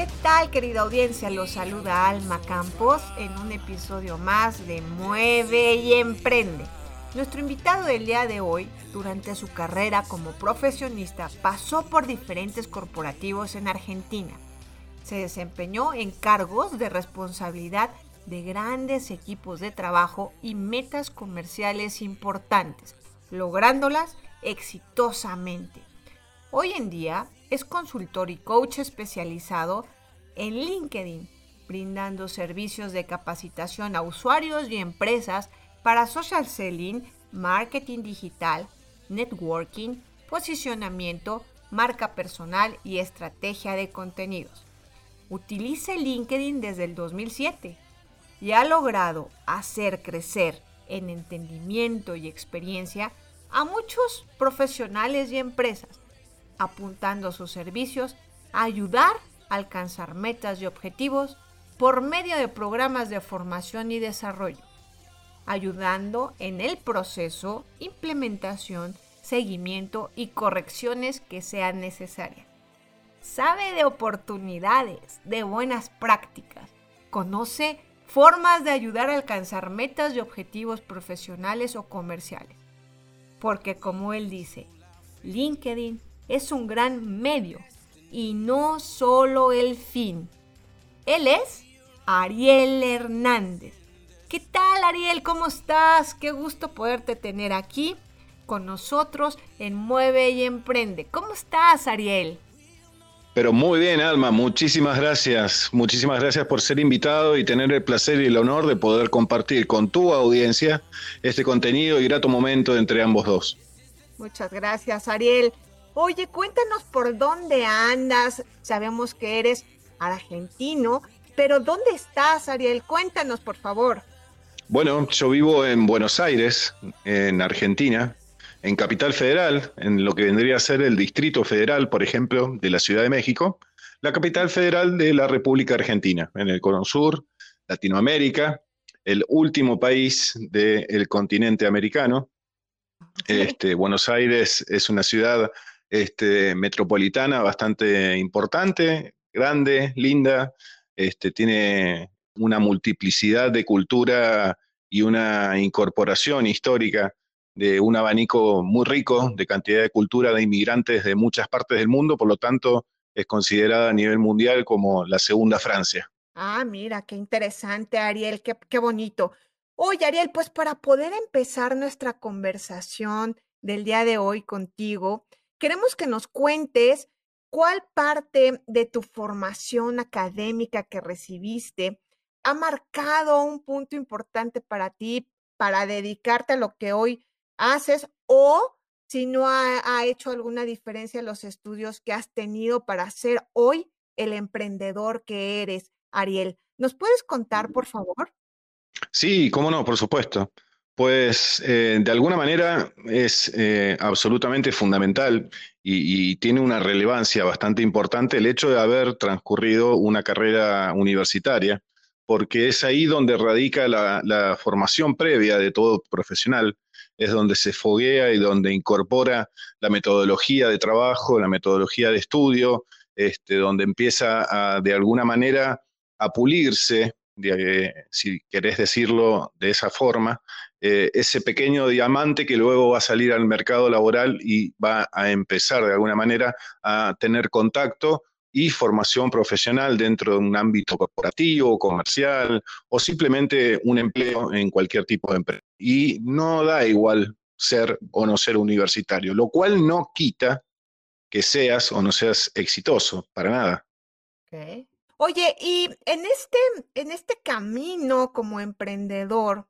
¿Qué tal querida audiencia? Los saluda Alma Campos en un episodio más de Mueve y Emprende. Nuestro invitado del día de hoy, durante su carrera como profesionista, pasó por diferentes corporativos en Argentina. Se desempeñó en cargos de responsabilidad de grandes equipos de trabajo y metas comerciales importantes, lográndolas exitosamente. Hoy en día es consultor y coach especializado en LinkedIn, brindando servicios de capacitación a usuarios y empresas para social selling, marketing digital, networking, posicionamiento, marca personal y estrategia de contenidos. Utiliza LinkedIn desde el 2007 y ha logrado hacer crecer en entendimiento y experiencia a muchos profesionales y empresas, apuntando sus servicios a ayudar a alcanzar metas y objetivos por medio de programas de formación y desarrollo, ayudando en el proceso, implementación, seguimiento y correcciones que sean necesarias. Sabe de oportunidades, de buenas prácticas, conoce formas de ayudar a alcanzar metas y objetivos profesionales o comerciales. Porque como él dice, LinkedIn es un gran medio y no solo el fin. Él es Ariel Hernández. ¿Qué tal Ariel? ¿Cómo estás? Qué gusto poderte tener aquí con nosotros en Mueve y Emprende. ¿Cómo estás Ariel? Pero muy bien, Alma, muchísimas gracias. Muchísimas gracias por ser invitado y tener el placer y el honor de poder compartir con tu audiencia este contenido y grato momento entre ambos dos. Muchas gracias, Ariel. Oye, cuéntanos por dónde andas. Sabemos que eres argentino, pero ¿dónde estás, Ariel? Cuéntanos, por favor. Bueno, yo vivo en Buenos Aires, en Argentina, en Capital Federal, en lo que vendría a ser el Distrito Federal, por ejemplo, de la Ciudad de México, la capital federal de la República Argentina, en el Cono Sur, Latinoamérica, el último país del continente americano. Este, Buenos Aires es una ciudad este, metropolitana bastante importante, grande, linda, este, tiene una multiplicidad de cultura y una incorporación histórica de un abanico muy rico de cantidad de cultura de inmigrantes de muchas partes del mundo, por lo tanto es considerada a nivel mundial como la segunda Francia. Ah, mira, qué interesante, Ariel, qué, qué bonito. Oye, Ariel, pues para poder empezar nuestra conversación del día de hoy contigo, queremos que nos cuentes cuál parte de tu formación académica que recibiste ha marcado un punto importante para ti para dedicarte a lo que hoy haces o si no ha, hecho alguna diferencia los estudios que has tenido para ser hoy el emprendedor que eres, Ariel. ¿Nos puedes contar, por favor? Sí, cómo no, por supuesto. Pues eh, de alguna manera es eh, absolutamente fundamental y, tiene una relevancia bastante importante el hecho de haber transcurrido una carrera universitaria, porque es ahí donde radica la formación previa de todo profesional es donde se foguea y donde incorpora la metodología de trabajo, la metodología de estudio, este, donde empieza a, de alguna manera a pulirse, si querés decirlo de esa forma, eh, ese pequeño diamante que luego va a salir al mercado laboral y va a empezar de alguna manera a tener contacto y formación profesional dentro de un ámbito corporativo, comercial o simplemente un empleo en cualquier tipo de empresa. Y no da igual ser o no ser universitario, lo cual no quita que seas o no seas exitoso, para nada. Oye, y en este, en este camino como emprendedor,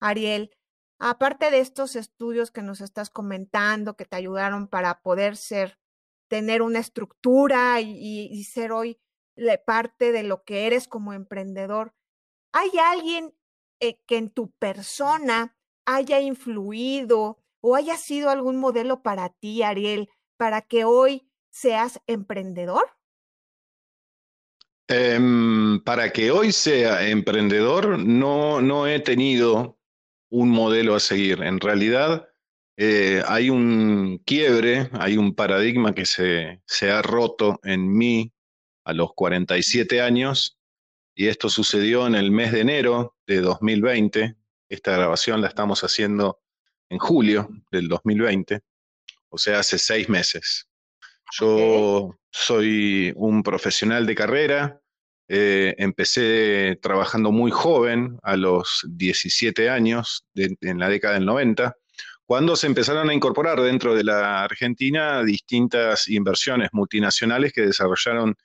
Ariel, aparte de estos estudios que nos estás comentando, que te ayudaron para poder ser tener una estructura y, ser hoy parte de lo que eres como emprendedor. ¿Hay alguien eh, que en tu persona haya influido o haya sido algún modelo para ti, Ariel, para que hoy seas emprendedor? Em, para que hoy sea emprendedor, no, no he tenido un modelo a seguir. En realidad, eh, hay un quiebre, hay un paradigma que se, se ha roto en mí a los 47 años, y esto sucedió en el mes de enero de 2020. Esta grabación la estamos haciendo en julio del 2020, o sea, hace seis meses. Yo soy un profesional de carrera, eh, empecé trabajando muy joven, a los 17 años, en la década del 90, cuando se empezaron a incorporar dentro de la Argentina distintas inversiones multinacionales que desarrollaron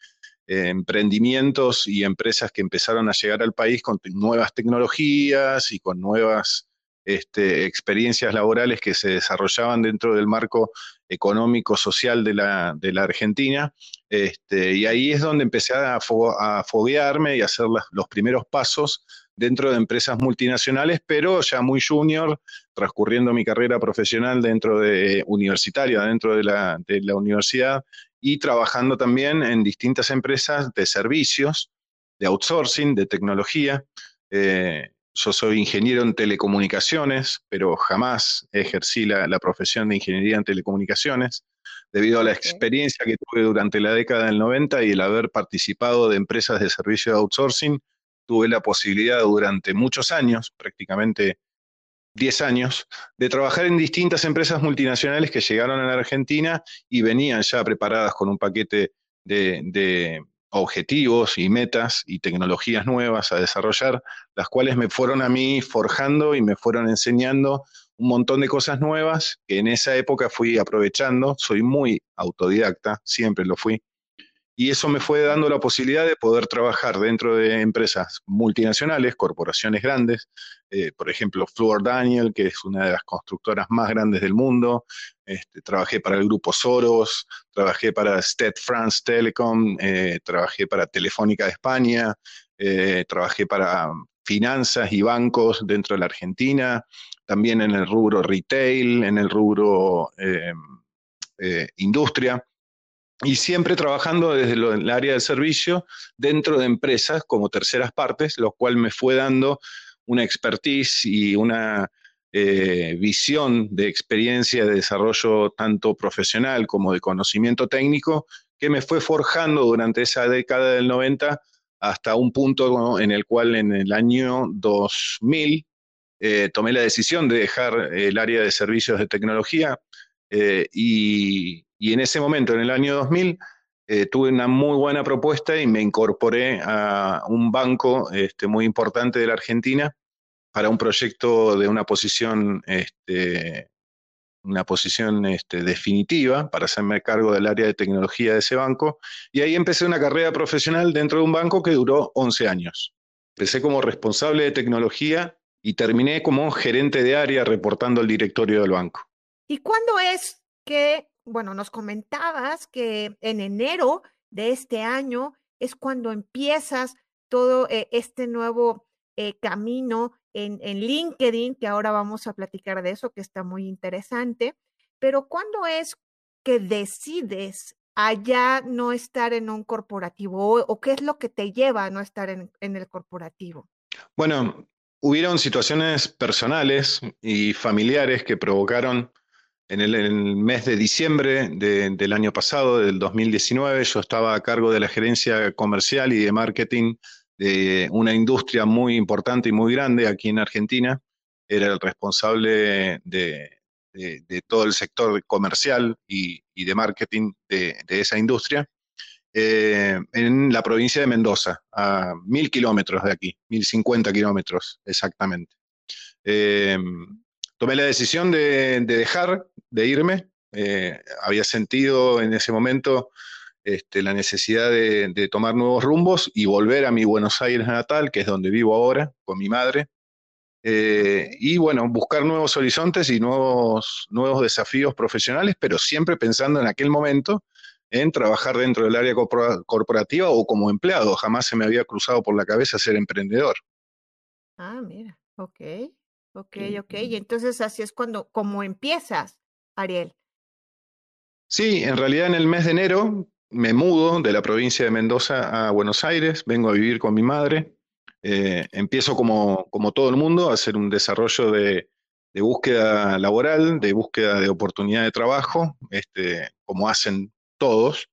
eh, emprendimientos y empresas que empezaron a llegar al país con nuevas tecnologías y con nuevas este, experiencias laborales que se desarrollaban dentro del marco económico, social de la, de la Argentina. Este, y ahí es donde empecé a, foguearme y a hacer los primeros pasos dentro de empresas multinacionales, pero ya muy junior, transcurriendo mi carrera profesional dentro de universitaria, dentro de la, de la universidad, y trabajando también en distintas empresas de servicios, de outsourcing, de tecnología. Eh, yo soy ingeniero en telecomunicaciones, pero jamás ejercí la, la, profesión de ingeniería en telecomunicaciones, debido a la experiencia que tuve durante la década del 90 y el haber participado de empresas de servicio de outsourcing, tuve la posibilidad durante muchos años, prácticamente 10 años, de trabajar en distintas empresas multinacionales que llegaron a la Argentina y venían ya preparadas con un paquete de, de objetivos y metas y tecnologías nuevas a desarrollar, las cuales me fueron a mí forjando y me fueron enseñando un montón de cosas nuevas que en esa época fui aprovechando. Soy muy autodidacta, siempre lo fui. Y eso me fue dando la posibilidad de poder trabajar dentro de empresas multinacionales, corporaciones grandes, eh, por ejemplo, Fluor Daniel, que es una de las constructoras más grandes del mundo. Este, trabajé para el grupo Soros, trabajé para State France Telecom, eh, trabajé para Telefónica de España, eh, trabajé para finanzas y bancos dentro de la Argentina, también en el rubro retail, en el rubro industria y siempre trabajando desde el área del servicio dentro de empresas como terceras partes, lo cual me fue dando una expertise y una eh, visión de experiencia de desarrollo tanto profesional como de conocimiento técnico que me fue forjando durante esa década del 90 hasta un punto en el cual en el año 2000 eh, tomé la decisión de dejar el área de servicios de tecnología eh, y, y en ese momento, en el año 2000, eh, tuve una muy buena propuesta y me incorporé a un banco este, muy importante de la Argentina para un proyecto de una posición, este, una posición este, definitiva para hacerme cargo del área de tecnología de ese banco. Y ahí empecé una carrera profesional dentro de un banco que duró 11 años. Empecé como responsable de tecnología y terminé como gerente de área reportando al directorio del banco. ¿Y cuándo es que bueno, nos comentabas que en enero de este año es cuando empiezas todo eh, este nuevo eh, camino en, en, LinkedIn, que ahora vamos a platicar de eso, que está muy interesante. Pero ¿cuándo es que decides allá no estar en un corporativo o, qué es lo que te lleva a no estar en, en el corporativo? Bueno, hubieron situaciones personales y familiares que provocaron en el, en mes de diciembre de, del año pasado, del 2019, yo estaba a cargo de la gerencia comercial y de marketing de una industria muy importante y muy grande aquí en Argentina. Era el responsable de, todo el sector comercial y, de marketing de, esa industria. Eh, en la provincia de Mendoza, a mil kilómetros de aquí, mil cincuenta kilómetros exactamente. Eh, tomé la decisión de, de dejar, de irme. Eh, había sentido en ese momento este, la necesidad de, de, tomar nuevos rumbos y volver a mi Buenos Aires natal, que es donde vivo ahora, con mi madre. Eh, y bueno, buscar nuevos horizontes y nuevos, nuevos desafíos profesionales, pero siempre pensando en aquel momento en trabajar dentro del área corporativa o como empleado. Jamás se me había cruzado por la cabeza ser emprendedor. Ah, mira, ok, ok, ok. Y entonces así es cuando, como empiezas, Ariel. Sí, en realidad en el mes de enero me mudo de la provincia de Mendoza a Buenos Aires, vengo a vivir con mi madre. Eh, empiezo como, como todo el mundo a hacer un desarrollo de, de búsqueda laboral, de búsqueda de oportunidad de trabajo, este, como hacen todos.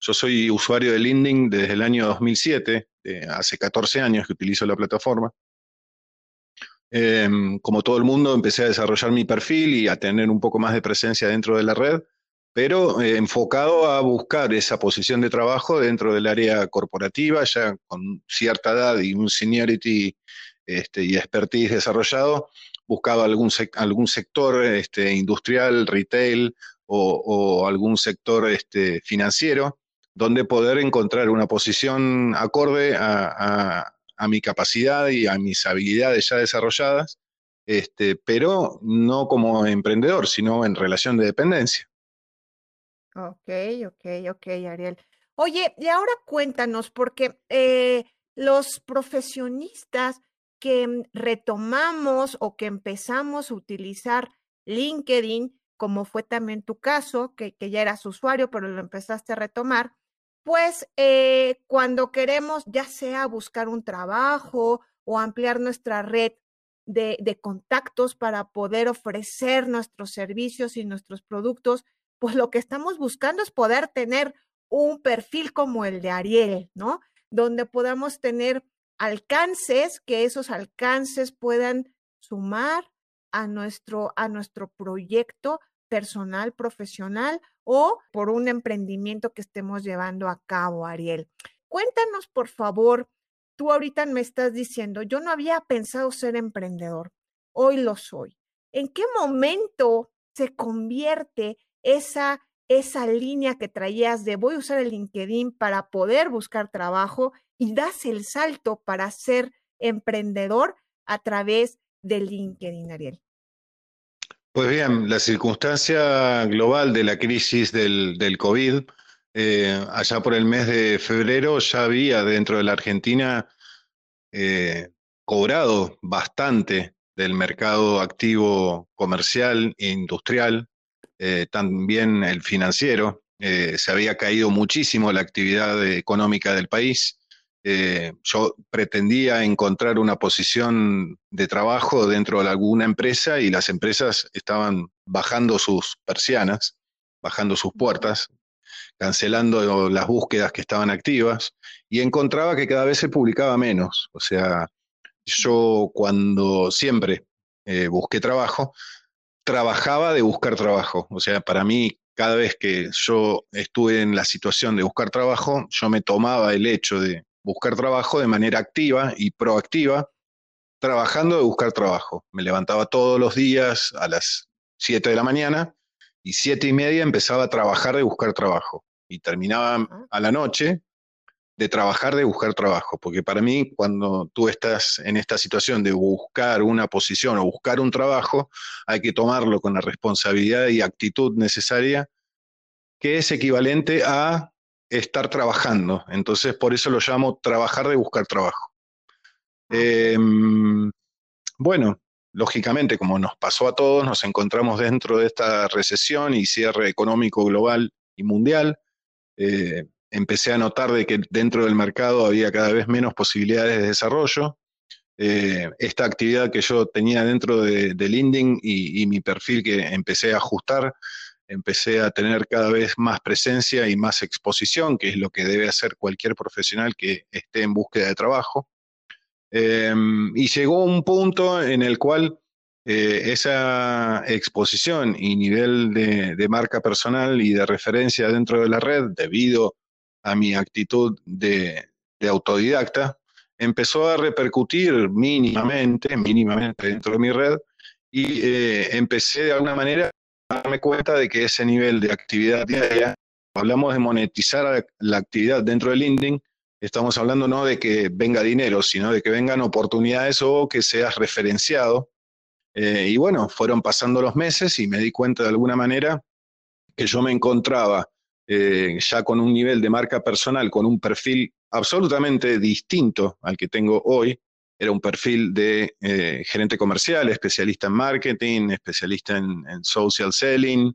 Yo soy usuario de LinkedIn desde el año 2007, hace 14 años que utilizo la plataforma. Em, como todo el mundo, empecé a desarrollar mi perfil y a tener un poco más de presencia dentro de la red, pero eh, enfocado a buscar esa posición de trabajo dentro del área corporativa, ya con cierta edad y un seniority este, y expertise desarrollado, buscaba algún, algún sector este, industrial, retail o, algún sector este, financiero, donde poder encontrar una posición acorde a, mi capacidad y a mis habilidades ya desarrolladas, este, pero no como emprendedor, sino en relación de dependencia. Ok, ok, ok, Ariel. Oye, y ahora cuéntanos, porque eh, los profesionistas que mm, retomamos o que empezamos a utilizar LinkedIn, como fue también tu caso, que, ya eras usuario, pero lo empezaste a retomar, pues eh, cuando queremos ya sea buscar un trabajo o ampliar nuestra red de, de, contactos para poder ofrecer nuestros servicios y nuestros productos, pues lo que estamos buscando es poder tener un perfil como el de Ariel, ¿no? Donde podamos tener alcances, que esos alcances puedan sumar a nuestro, a nuestro proyecto personal, profesional o por un emprendimiento que estemos llevando a cabo, Ariel. Cuéntanos, por favor, tú ahorita me estás diciendo, yo no había pensado ser emprendedor, hoy lo soy. ¿En qué momento se convierte esa, esa línea que traías de voy a usar el LinkedIn para poder buscar trabajo y das el salto para ser emprendedor a través de LinkedIn, Ariel? Pues bien, la circunstancia global de la crisis del, COVID, eh, allá por el mes de febrero ya había dentro de la Argentina eh, cobrado bastante del mercado activo comercial e industrial, eh, también el financiero. se había caído muchísimo la actividad económica del país. Eh, yo pretendía encontrar una posición de trabajo dentro de alguna empresa y las empresas estaban bajando sus persianas, bajando sus puertas, cancelando las búsquedas que estaban activas y encontraba que cada vez se publicaba menos. O sea, yo cuando siempre eh, busqué trabajo, trabajaba de buscar trabajo. O sea, para mí, cada vez que yo estuve en la situación de buscar trabajo, yo me tomaba el hecho de buscar trabajo de manera activa y proactiva, trabajando de buscar trabajo. Me levantaba todos los días a las 7 de la mañana y siete y media empezaba a trabajar de buscar trabajo y terminaba a la noche de trabajar de buscar trabajo, porque para mí cuando tú estás en esta situación de buscar una posición o buscar un trabajo, hay que tomarlo con la responsabilidad y actitud necesaria, que es equivalente a estar trabajando. Entonces, por eso lo llamo trabajar de buscar trabajo. Ah, em, bueno, lógicamente, como nos pasó a todos, nos encontramos dentro de esta recesión y cierre económico global y mundial. Eh, empecé a notar de que dentro del mercado había cada vez menos posibilidades de desarrollo. Eh, esta actividad que yo tenía dentro de, LinkedIn y, y, mi perfil que empecé a ajustar empecé a tener cada vez más presencia y más exposición, que es lo que debe hacer cualquier profesional que esté en búsqueda de trabajo. Em, y llegó un punto en el cual eh, esa exposición y nivel de, marca personal y de referencia dentro de la red, debido a mi actitud de, autodidacta, empezó a repercutir mínimamente, mínimamente dentro de mi red, y eh, empecé de alguna manera darme cuenta de que ese nivel de actividad diaria, hablamos de monetizar la actividad dentro del LinkedIn, estamos hablando no de que venga dinero, sino de que vengan oportunidades o que seas referenciado. Eh, y bueno, fueron pasando los meses y me di cuenta de alguna manera que yo me encontraba eh, ya con un nivel de marca personal, con un perfil absolutamente distinto al que tengo hoy. Era un perfil de eh, gerente comercial, especialista en marketing, especialista en, social selling,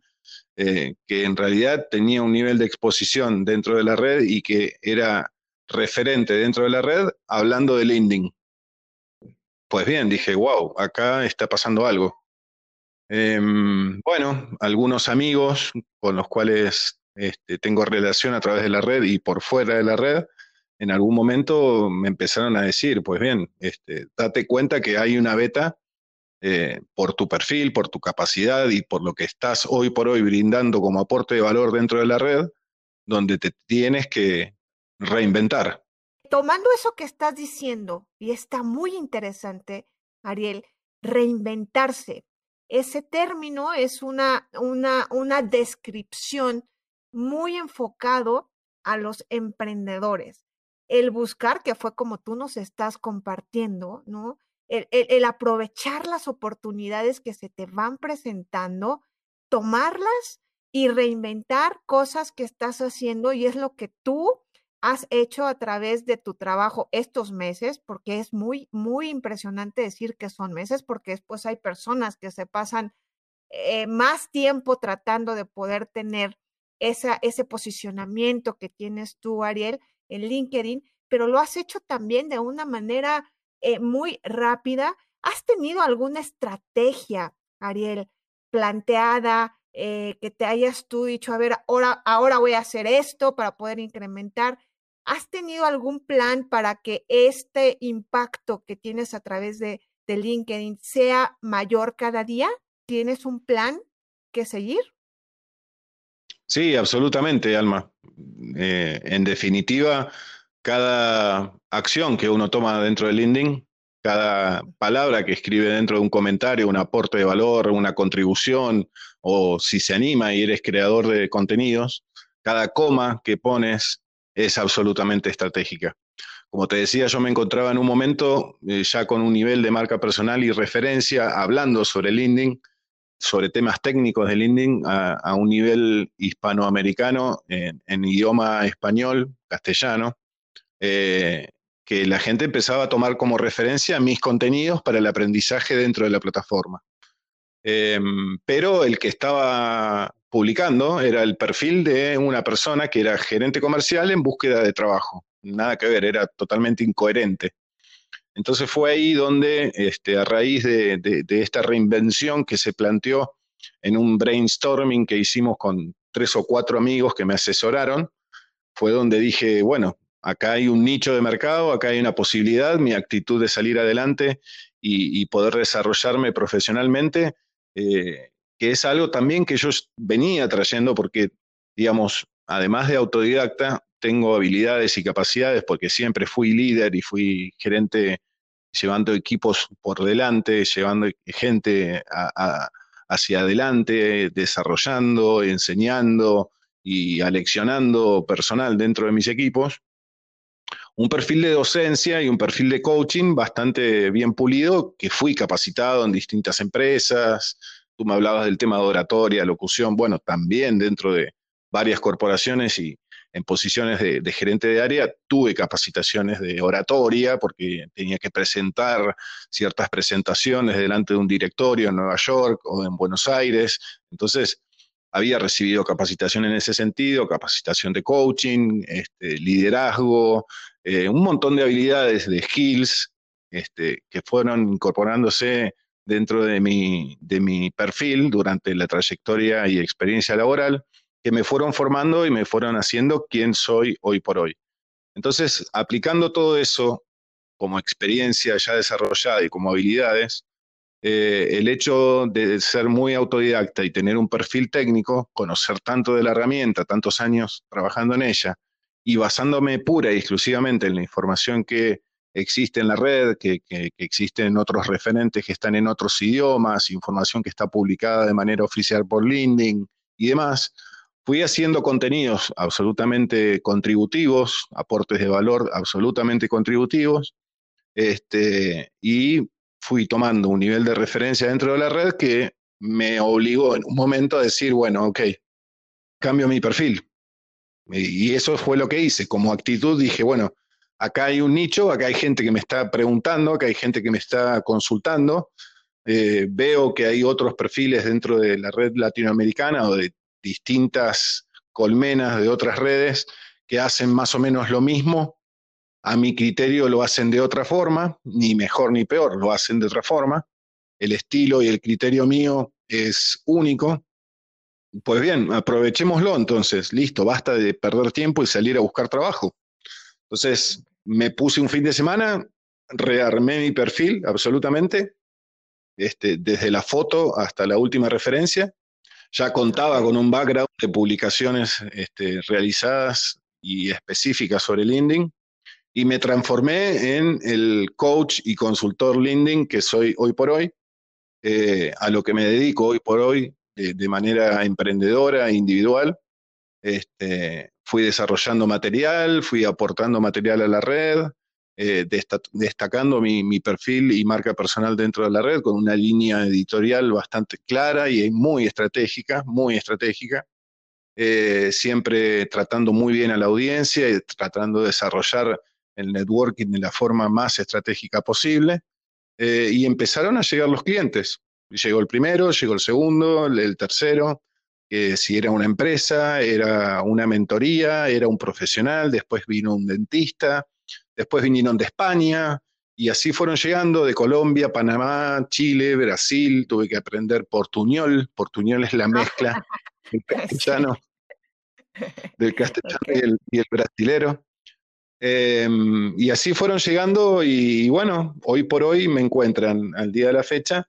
eh, que en realidad tenía un nivel de exposición dentro de la red y que era referente dentro de la red hablando de lending. Pues bien, dije, wow, acá está pasando algo. Em, bueno, algunos amigos con los cuales este, tengo relación a través de la red y por fuera de la red, en algún momento me empezaron a decir, pues bien, este, date cuenta que hay una beta eh, por tu perfil, por tu capacidad y por lo que estás hoy por hoy brindando como aporte de valor dentro de la red, donde te tienes que reinventar. Tomando eso que estás diciendo, y está muy interesante, Ariel, reinventarse. Ese término es una, una, una descripción muy enfocado a los emprendedores. El buscar, que fue como tú nos estás compartiendo, ¿no? El, el, aprovechar las oportunidades que se te van presentando, tomarlas y reinventar cosas que estás haciendo y es lo que tú has hecho a través de tu trabajo estos meses, porque es muy, muy impresionante decir que son meses, porque después hay personas que se pasan eh, más tiempo tratando de poder tener esa, ese posicionamiento que tienes tú, Ariel, en LinkedIn, pero lo has hecho también de una manera eh, muy rápida. ¿Has tenido alguna estrategia, Ariel, planteada, eh, que te hayas tú dicho, a ver, ahora, ahora voy a hacer esto para poder incrementar? ¿Has tenido algún plan para que este impacto que tienes a través de, de LinkedIn sea mayor cada día? ¿Tienes un plan que seguir? Sí, absolutamente, Alma. Eh, en definitiva, cada acción que uno toma dentro de LinkedIn, cada palabra que escribe dentro de un comentario, un aporte de valor, una contribución, o si se anima y eres creador de contenidos, cada coma que pones es absolutamente estratégica. Como te decía, yo me encontraba en un momento eh, ya con un nivel de marca personal y referencia hablando sobre LinkedIn, sobre temas técnicos de LinkedIn a, un nivel hispanoamericano en, en, idioma español, castellano, eh, que la gente empezaba a tomar como referencia mis contenidos para el aprendizaje dentro de la plataforma. Eh, pero el que estaba publicando era el perfil de una persona que era gerente comercial en búsqueda de trabajo. Nada que ver, era totalmente incoherente. Entonces fue ahí donde, este, a raíz de, esta reinvención que se planteó en un brainstorming que hicimos con tres o cuatro amigos que me asesoraron, fue donde dije, bueno, acá hay un nicho de mercado, acá hay una posibilidad, mi actitud de salir adelante y, y poder desarrollarme profesionalmente eh, que es algo también que yo venía trayendo porque, digamos, además de autodidacta, tengo habilidades y capacidades porque siempre fui líder y fui gerente llevando equipos por delante, llevando gente a, hacia adelante, desarrollando, enseñando y aleccionando personal dentro de mis equipos. Un perfil de docencia y un perfil de coaching bastante bien pulido, que fui capacitado en distintas empresas, Tú me hablabas del tema de oratoria, locución, bueno, también dentro de varias corporaciones y en posiciones de, gerente de área tuve capacitaciones de oratoria porque tenía que presentar ciertas presentaciones delante de un directorio en Nueva York o en Buenos Aires. Entonces, había recibido capacitación en ese sentido, capacitación de coaching, este, liderazgo, eh, un montón de habilidades, de skills este, que fueron incorporándose dentro de mi, de mi perfil durante la trayectoria y experiencia laboral que me fueron formando y me fueron haciendo quien soy hoy por hoy. Entonces, aplicando todo eso como experiencia ya desarrollada y como habilidades, eh, el hecho de ser muy autodidacta y tener un perfil técnico, conocer tanto de la herramienta, tantos años trabajando en ella, y basándome pura y exclusivamente en la información que existe en la red, que, que, que, existen otros referentes que están en otros idiomas, información que está publicada de manera oficial por LinkedIn y demás, fui haciendo contenidos absolutamente contributivos, aportes de valor absolutamente contributivos, este, y fui tomando un nivel de referencia dentro de la red que me obligó en un momento a decir, bueno, ok, cambio mi perfil, Y eso fue lo que hice. Como actitud dije, bueno, acá hay un nicho, acá hay gente que me está preguntando, acá hay gente que me está consultando. Eh, veo que hay otros perfiles dentro de la red latinoamericana o de distintas colmenas de otras redes que hacen más o menos lo mismo. A mi criterio lo hacen de otra forma, ni mejor ni peor, lo hacen de otra forma. El estilo y el criterio mío es único. Pues bien, aprovechémoslo entonces, listo, basta de perder tiempo y salir a buscar trabajo. Entonces, me puse un fin de semana, rearmé mi perfil absolutamente, este, desde la foto hasta la última referencia. Ya contaba con un background de publicaciones este, realizadas y específicas sobre LinkedIn y me transformé en el coach y consultor LinkedIn que soy hoy por hoy, eh, a lo que me dedico hoy por hoy de, de manera emprendedora, individual. Este, fui desarrollando material, fui aportando material a la red, eh, destacando mi, mi, perfil y marca personal dentro de la red con una línea editorial bastante clara y muy estratégica, muy estratégica, eh, siempre tratando muy bien a la audiencia y tratando de desarrollar el networking de la forma más estratégica posible. Eh, y empezaron a llegar los clientes. Llegó el primero, llegó el segundo, el tercero, que si era una empresa, era una mentoría, era un profesional, después vino un dentista, después vinieron de España, y así fueron llegando de Colombia, Panamá, Chile, Brasil, tuve que aprender portuñol, portuñol es la mezcla del castellano, del castellano okay. y, el, y, el, brasilero. Eh, y así fueron llegando y, y, bueno, hoy por hoy me encuentran al día de la fecha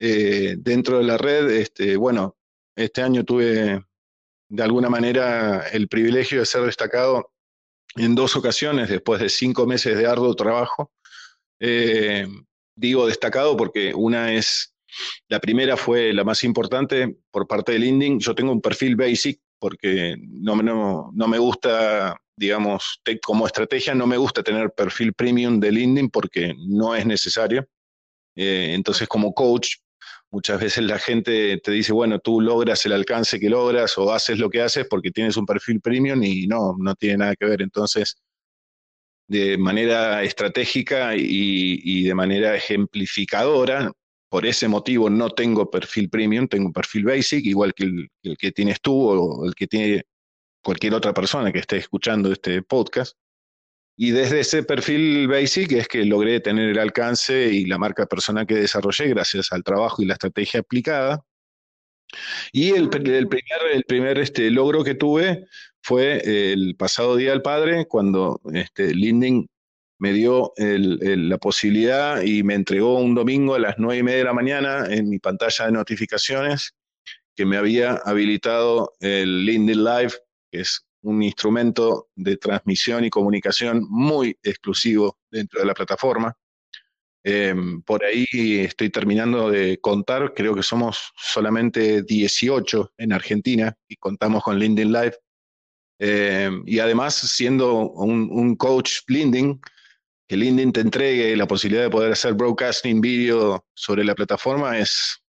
eh, dentro de la red, este, bueno, este año tuve de alguna manera el privilegio de ser destacado en dos ocasiones después de cinco meses de arduo trabajo. Eh, digo destacado porque una es, la primera fue la más importante por parte del LinkedIn. Yo tengo un perfil basic porque no, no, no me gusta, digamos, te, como estrategia, no me gusta tener perfil premium de LinkedIn porque no es necesario. Eh, entonces, como coach, muchas veces la gente te dice, bueno, tú logras el alcance que logras o haces lo que haces porque tienes un perfil premium y no, no tiene nada que ver. Entonces, de manera estratégica y, y de manera ejemplificadora, por ese motivo no tengo perfil premium, tengo un perfil basic, igual que el, el, que tienes tú o el que tiene cualquier otra persona que esté escuchando este podcast. Y desde ese perfil basic es que logré tener el alcance y la marca personal que desarrollé gracias al trabajo y la estrategia aplicada. Y el, el primer, el primer este, logro que tuve fue el pasado Día del Padre, cuando este, LinkedIn me dio el, el, la posibilidad y me entregó un domingo a las nueve y media de la mañana en mi pantalla de notificaciones que me había habilitado el LinkedIn Live, que es un instrumento de transmisión y comunicación muy exclusivo dentro de la plataforma. Eh, por ahí estoy terminando de contar, creo que somos solamente 18 en Argentina y contamos con LinkedIn Live. Eh, y además, siendo un, un, coach LinkedIn, que LinkedIn te entregue la posibilidad de poder hacer broadcasting vídeo sobre la plataforma es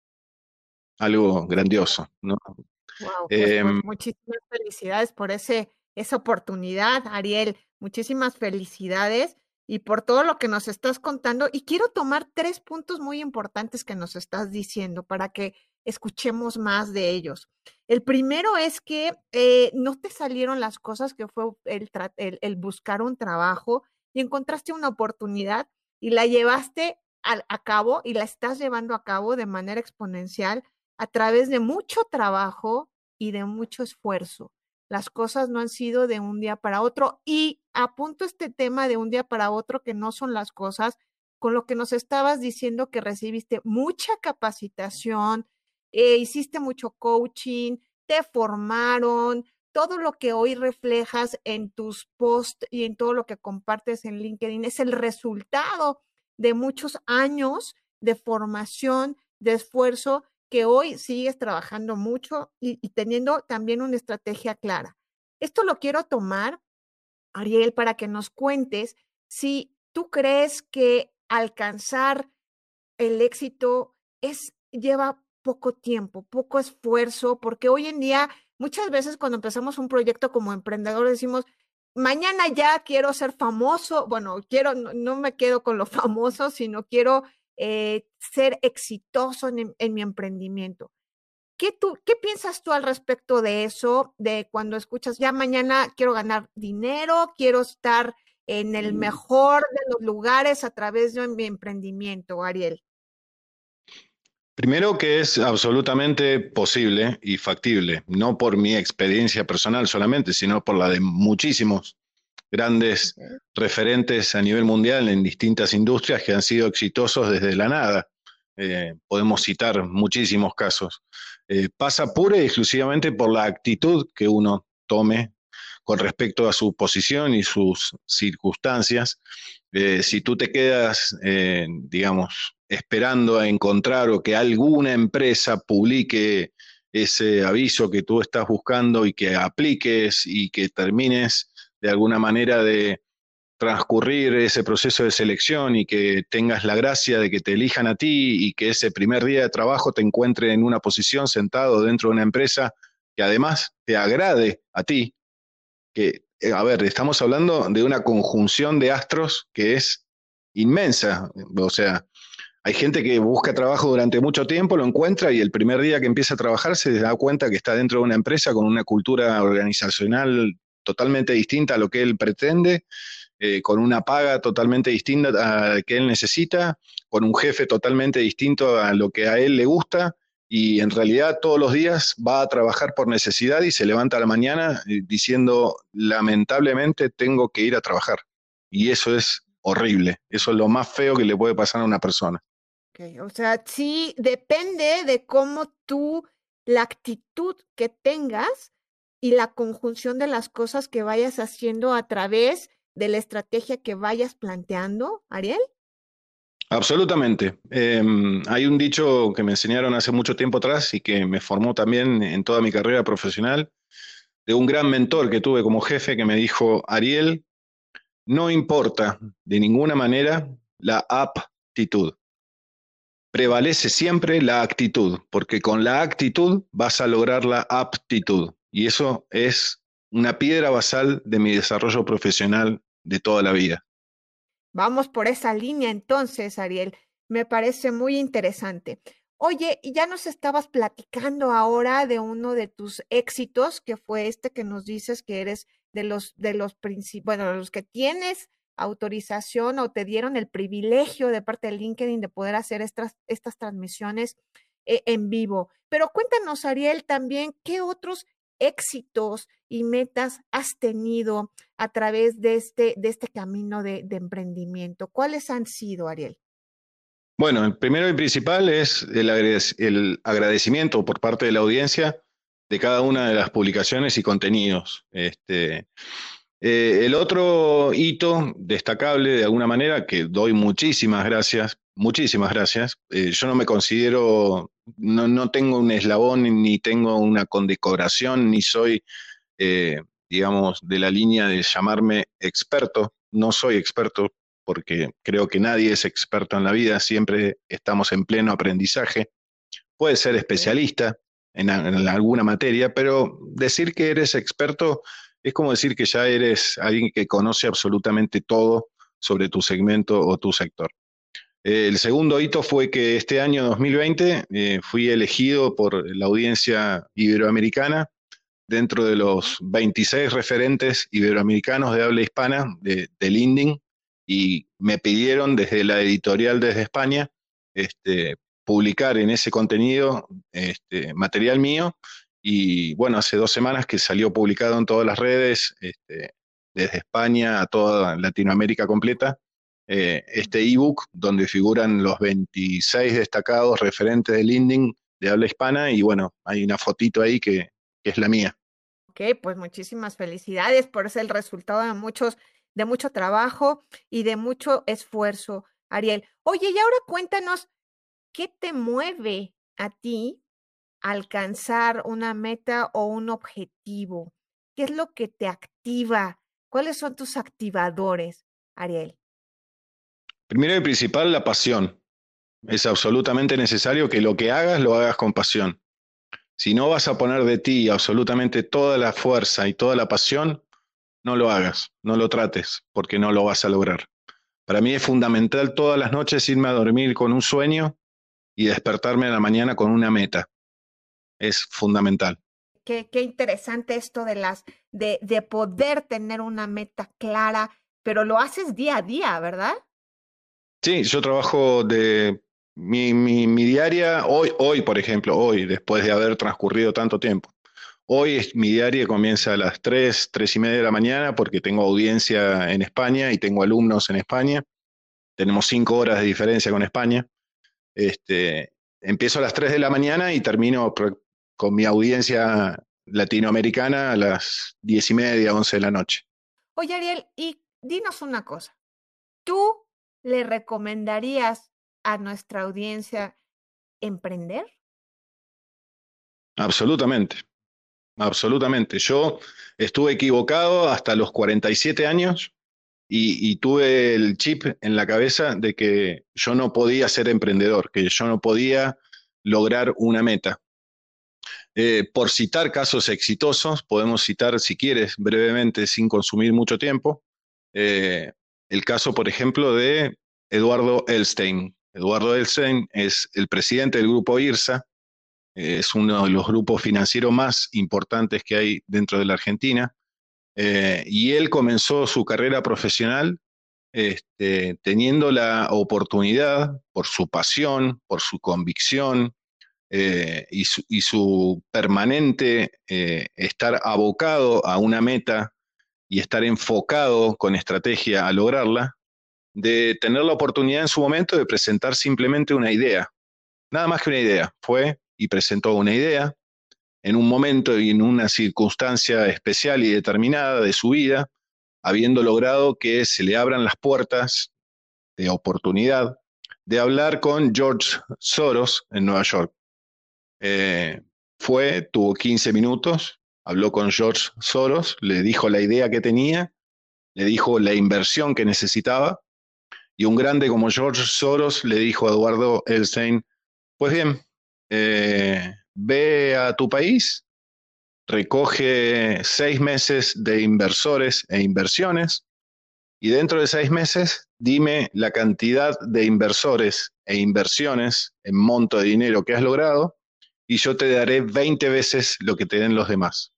algo grandioso, ¿no? Wow, pues, eh, pues, muchísimas felicidades por ese, esa oportunidad, Ariel. Muchísimas felicidades y por todo lo que nos estás contando. Y quiero tomar tres puntos muy importantes que nos estás diciendo para que escuchemos más de ellos. El primero es que eh, no te salieron las cosas que fue el, el, el, buscar un trabajo y encontraste una oportunidad y la llevaste a, a cabo y la estás llevando a cabo de manera exponencial a través de mucho trabajo y de mucho esfuerzo. Las cosas no han sido de un día para otro y apunto este tema de un día para otro que no son las cosas con lo que nos estabas diciendo que recibiste mucha capacitación, eh, hiciste mucho coaching, te formaron, todo lo que hoy reflejas en tus posts y en todo lo que compartes en LinkedIn es el resultado de muchos años de formación, de esfuerzo que hoy sigues trabajando mucho y, teniendo también una estrategia clara. Esto lo quiero tomar, Ariel, para que nos cuentes si tú crees que alcanzar el éxito es lleva poco tiempo, poco esfuerzo, porque hoy en día muchas veces cuando empezamos un proyecto como emprendedor decimos, mañana ya quiero ser famoso, bueno, quiero, no, no me quedo con lo famoso, sino quiero eh, ser exitoso en, en mi emprendimiento. ¿Qué, tú, ¿Qué piensas tú al respecto de eso? De cuando escuchas, ya mañana quiero ganar dinero, quiero estar en el mejor de los lugares a través de mi emprendimiento, Ariel. Primero que es absolutamente posible y factible, no por mi experiencia personal solamente, sino por la de muchísimos grandes referentes a nivel mundial en distintas industrias que han sido exitosos desde la nada. Eh, podemos citar muchísimos casos. Eh, pasa pura y exclusivamente por la actitud que uno tome con respecto a su posición y sus circunstancias. Eh, si tú te quedas, digamos, esperando a encontrar o que alguna empresa publique ese aviso que tú estás buscando y que apliques y que termines de alguna manera de transcurrir ese proceso de selección y que tengas la gracia de que te elijan a ti y que ese primer día de trabajo te encuentre en una posición sentado dentro de una empresa que además te agrade a ti, que, eh, a ver, estamos hablando de una conjunción de astros que es inmensa, o sea, hay gente que busca trabajo durante mucho tiempo, lo encuentra y el primer día que empieza a trabajar se da cuenta que está dentro de una empresa con una cultura organizacional totalmente distinta a lo que él pretende, eh, con una paga totalmente distinta a la que él necesita, con un jefe totalmente distinto a lo que a él le gusta y en realidad todos los días va a trabajar por necesidad y se levanta a la mañana eh, diciendo, lamentablemente tengo que ir a trabajar. Y eso es horrible, eso es lo más feo que le puede pasar a una persona. O sea, sí, depende de cómo tú, la actitud que tengas y la conjunción de las cosas que vayas haciendo a través de la estrategia que vayas planteando, Ariel. Absolutamente. Eh, hay un dicho que me enseñaron hace mucho tiempo atrás y que me formó también en toda mi carrera profesional, de un gran mentor que tuve como jefe que me dijo, Ariel, no importa de ninguna manera la aptitud. Prevalece siempre la actitud, porque con la actitud vas a lograr la aptitud. Y eso es una piedra basal de mi desarrollo profesional de toda la vida. Vamos por esa línea entonces, Ariel. Me parece muy interesante. Oye, ya nos estabas platicando ahora de uno de tus éxitos, que fue este que nos dices que eres de los de los bueno, de los que tienes autorización o te dieron el privilegio de parte de LinkedIn de poder hacer estas, estas transmisiones eh, en vivo. Pero cuéntanos, Ariel, también qué otros éxitos y metas has tenido a través de este, de este camino de, emprendimiento? ¿Cuáles han sido, Ariel? Bueno, el primero y principal es el, el, agradecimiento por parte de la audiencia de cada una de las publicaciones y contenidos. Este, eh, el otro hito destacable, de alguna manera, que doy muchísimas gracias, muchísimas gracias. Eh, yo no me considero no, no tengo un eslabón ni tengo una condecoración, ni soy, eh, digamos, de la línea de llamarme experto. No soy experto porque creo que nadie es experto en la vida, siempre estamos en pleno aprendizaje. Puedes ser especialista en, en alguna materia, pero decir que eres experto es como decir que ya eres alguien que conoce absolutamente todo sobre tu segmento o tu sector. El segundo hito fue que este año 2020 eh, fui elegido por la audiencia iberoamericana dentro de los 26 referentes iberoamericanos de habla hispana de, de LinkedIn y me pidieron desde la editorial desde España este, publicar en ese contenido este, material mío. Y bueno, hace dos semanas que salió publicado en todas las redes, este, desde España a toda Latinoamérica completa, eh, este ebook donde figuran los 26 destacados referentes del LinkedIn de habla hispana y bueno, hay una fotito ahí que, que es la mía. Ok, pues muchísimas felicidades por ser el resultado de muchos, de mucho trabajo y de mucho esfuerzo, Ariel. Oye, y ahora cuéntanos, ¿qué te mueve a ti alcanzar una meta o un objetivo? ¿Qué es lo que te activa? ¿Cuáles son tus activadores, Ariel? Primero y principal, la pasión. Es absolutamente necesario que lo que hagas lo hagas con pasión. Si no vas a poner de ti absolutamente toda la fuerza y toda la pasión, no lo hagas, no lo trates, porque no lo vas a lograr. Para mí es fundamental todas las noches irme a dormir con un sueño y despertarme en la mañana con una meta. Es fundamental. Qué, qué interesante esto de las de, de poder tener una meta clara, pero lo haces día a día, ¿verdad? Sí, yo trabajo de mi, mi, mi diaria, hoy, hoy, por ejemplo, hoy, después de haber transcurrido tanto tiempo. Hoy es, mi diaria comienza a las 3, 3 y media de la mañana porque tengo audiencia en España y tengo alumnos en España. Tenemos cinco horas de diferencia con España. Este, empiezo a las 3 de la mañana y termino con mi audiencia latinoamericana a las 10 y media, 11 de la noche. Oye, Ariel, y dinos una cosa. ¿Tú le recomendarías a nuestra audiencia emprender? Absolutamente, absolutamente. Yo estuve equivocado hasta los 47 años y, tuve el chip en la cabeza de que yo no podía ser emprendedor, que yo no podía lograr una meta. Eh, por citar casos exitosos, podemos citar, si quieres, brevemente, sin consumir mucho tiempo, eh, el caso, por ejemplo, de Eduardo Elstein. Eduardo Elstein es el presidente del grupo IRSA, es uno de los grupos financieros más importantes que hay dentro de la Argentina, eh, y él comenzó su carrera profesional este, teniendo la oportunidad, por su pasión, por su convicción eh, y, su, permanente eh, estar abocado a una meta y estar enfocado con estrategia a lograrla, de tener la oportunidad en su momento de presentar simplemente una idea. Nada más que una idea. Fue y presentó una idea en un momento y en una circunstancia especial y determinada de su vida, habiendo logrado que se le abran las puertas de oportunidad de hablar con George Soros en Nueva York. Eh, fue, tuvo 15 minutos, habló con George Soros, le dijo la idea que tenía, le dijo la inversión que necesitaba, y un grande como George Soros le dijo a Eduardo Elstein, pues bien, eh, ve a tu país, recoge seis meses de inversores e inversiones, y dentro de seis meses dime la cantidad de inversores e inversiones en monto de dinero que has logrado, y yo te daré 20 veces lo que te den los demás.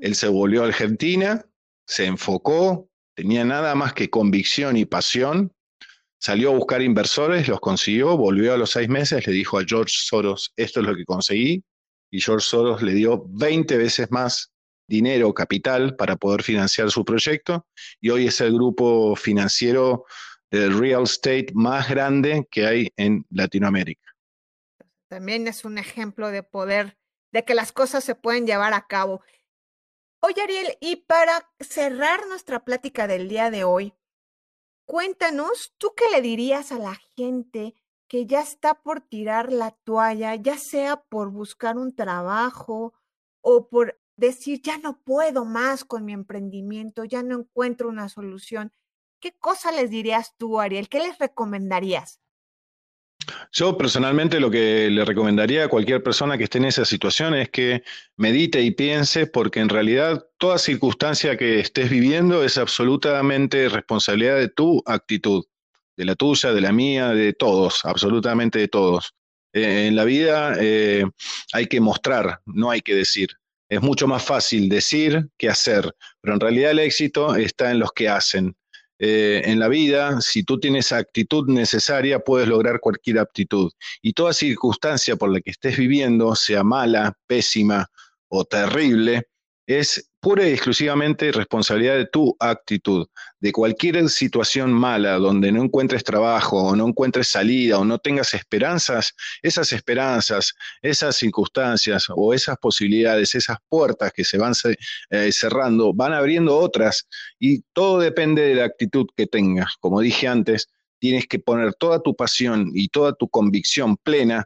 Él se volvió a Argentina, se enfocó, tenía nada más que convicción y pasión, salió a buscar inversores, los consiguió, volvió a los seis meses, le dijo a George Soros, esto es lo que conseguí, y George Soros le dio 20 veces más dinero, capital, para poder financiar su proyecto, y hoy es el grupo financiero de real estate más grande que hay en Latinoamérica. También es un ejemplo de poder, de que las cosas se pueden llevar a cabo. Oye, Ariel, y para cerrar nuestra plática del día de hoy, cuéntanos, ¿tú qué le dirías a la gente que ya está por tirar la toalla, ya sea por buscar un trabajo o por decir, ya no puedo más con mi emprendimiento, ya no encuentro una solución? ¿Qué cosa les dirías tú, Ariel? ¿Qué les recomendarías? Yo personalmente lo que le recomendaría a cualquier persona que esté en esa situación es que medite y piense porque en realidad toda circunstancia que estés viviendo es absolutamente responsabilidad de tu actitud, de la tuya, de la mía, de todos, absolutamente de todos. Eh, en la vida eh, hay que mostrar, no hay que decir. Es mucho más fácil decir que hacer, pero en realidad el éxito está en los que hacen eh, en la vida, si tú tienes actitud necesaria, puedes lograr cualquier aptitud. Y toda circunstancia por la que estés viviendo, sea mala, pésima o terrible, es pura y exclusivamente responsabilidad de tu actitud. De cualquier situación mala donde no encuentres trabajo o no encuentres salida o no tengas esperanzas, esas esperanzas, esas circunstancias o esas posibilidades, esas puertas que se van eh, cerrando, van abriendo otras y todo depende de la actitud que tengas. Como dije antes, tienes que poner toda tu pasión y toda tu convicción plena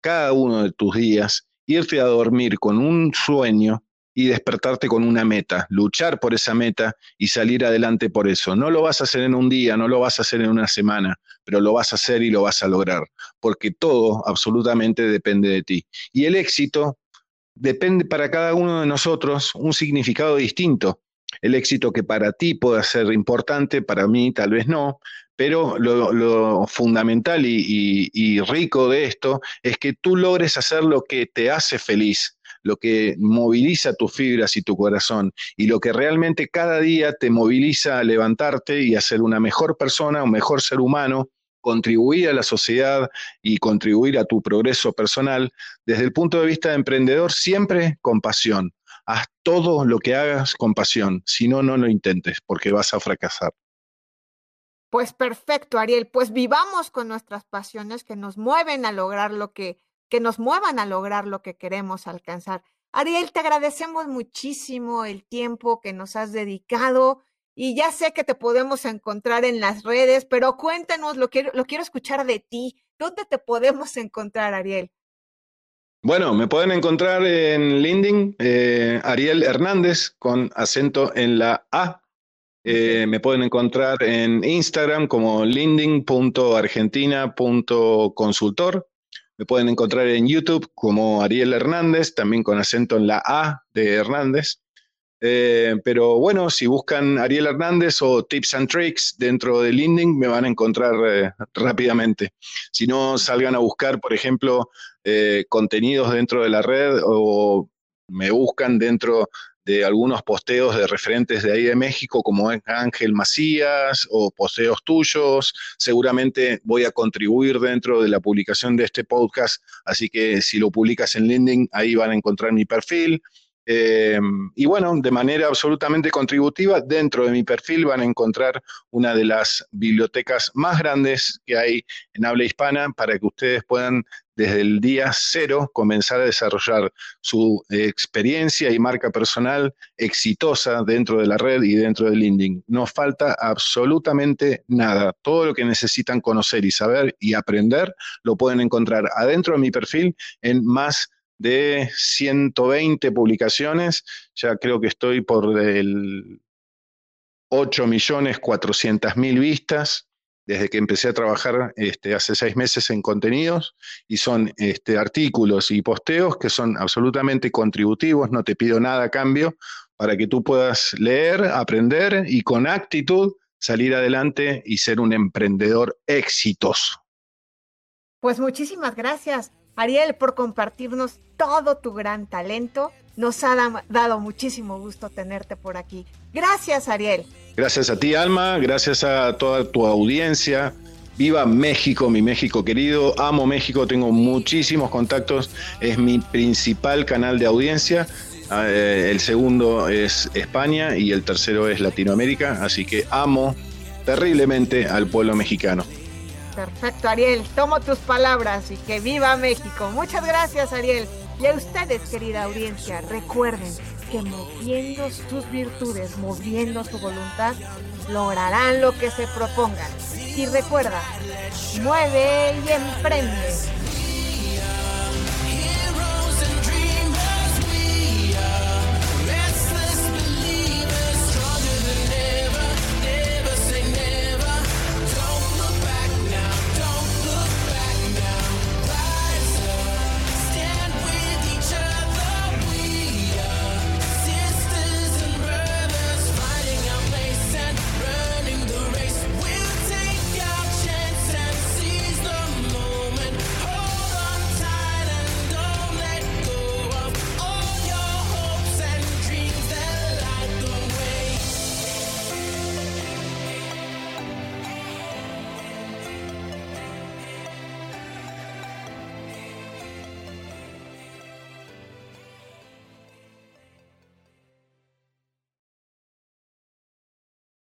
cada uno de tus días, irte a dormir con un sueño y despertarte con una meta, luchar por esa meta y salir adelante por eso. No lo vas a hacer en un día, no lo vas a hacer en una semana, pero lo vas a hacer y lo vas a lograr, porque todo absolutamente depende de ti. Y el éxito depende para cada uno de nosotros un significado distinto. El éxito que para ti pueda ser importante, para mí tal vez no, pero lo, fundamental y, rico de esto es que tú logres hacer lo que te hace feliz, lo que moviliza tus fibras y tu corazón y lo que realmente cada día te moviliza a levantarte y a ser una mejor persona, un mejor ser humano, contribuir a la sociedad y contribuir a tu progreso personal, desde el punto de vista de emprendedor, siempre con pasión. Haz todo lo que hagas con pasión, si no, no lo intentes, porque vas a fracasar. Pues perfecto, Ariel, pues vivamos con nuestras pasiones que nos mueven a lograr lo que que nos muevan a lograr lo que queremos alcanzar. Ariel, te agradecemos muchísimo el tiempo que nos has dedicado y ya sé que te podemos encontrar en las redes, pero cuéntanos, lo quiero, lo quiero escuchar de ti. ¿Dónde te podemos encontrar, Ariel? Bueno, me pueden encontrar en LinkedIn, eh, Ariel Hernández, con acento en la A. Eh, me pueden encontrar en Instagram como linding.argentina.consultor me pueden encontrar en YouTube como Ariel Hernández, también con acento en la A de Hernández. Eh, pero bueno, si buscan Ariel Hernández o Tips and Tricks dentro de LinkedIn, me van a encontrar eh, rápidamente. Si no, salgan a buscar, por ejemplo, eh, contenidos dentro de la red o me buscan dentro de algunos posteos de referentes de ahí de México, como Ángel Macías o posteos tuyos. Seguramente voy a contribuir dentro de la publicación de este podcast, así que si lo publicas en LinkedIn, ahí van a encontrar mi perfil. Eh, y bueno, de manera absolutamente contributiva, dentro de mi perfil van a encontrar una de las bibliotecas más grandes que hay en habla hispana para que ustedes puedan desde el día cero comenzar a desarrollar su experiencia y marca personal exitosa dentro de la red y dentro del LinkedIn. No falta absolutamente nada. Todo lo que necesitan conocer y saber y aprender lo pueden encontrar adentro de mi perfil en más de 120 publicaciones. Ya creo que estoy por el 8 millones 400 mil vistas desde que empecé a trabajar este, hace seis meses en contenidos y son este, artículos y posteos que son absolutamente contributivos, no te pido nada a cambio para que tú puedas leer, aprender y con actitud salir adelante y ser un emprendedor exitoso. Pues muchísimas gracias, Ariel, por compartirnos todo tu gran talento. Nos ha dado muchísimo gusto tenerte por aquí. Gracias, Ariel. Gracias a ti, Alma, gracias a toda tu audiencia. Viva México, mi México querido. Amo México, tengo muchísimos contactos. Es mi principal canal de audiencia. Ah, eh, el segundo es España y el tercero es Latinoamérica. Así que amo terriblemente al pueblo mexicano. Perfecto, Ariel. Tomo tus palabras y que viva México. Muchas gracias, Ariel. Y a ustedes, querida audiencia, recuerden que moviendo sus virtudes, moviendo su voluntad, lograrán lo que se propongan. Y recuerda, mueve y emprende.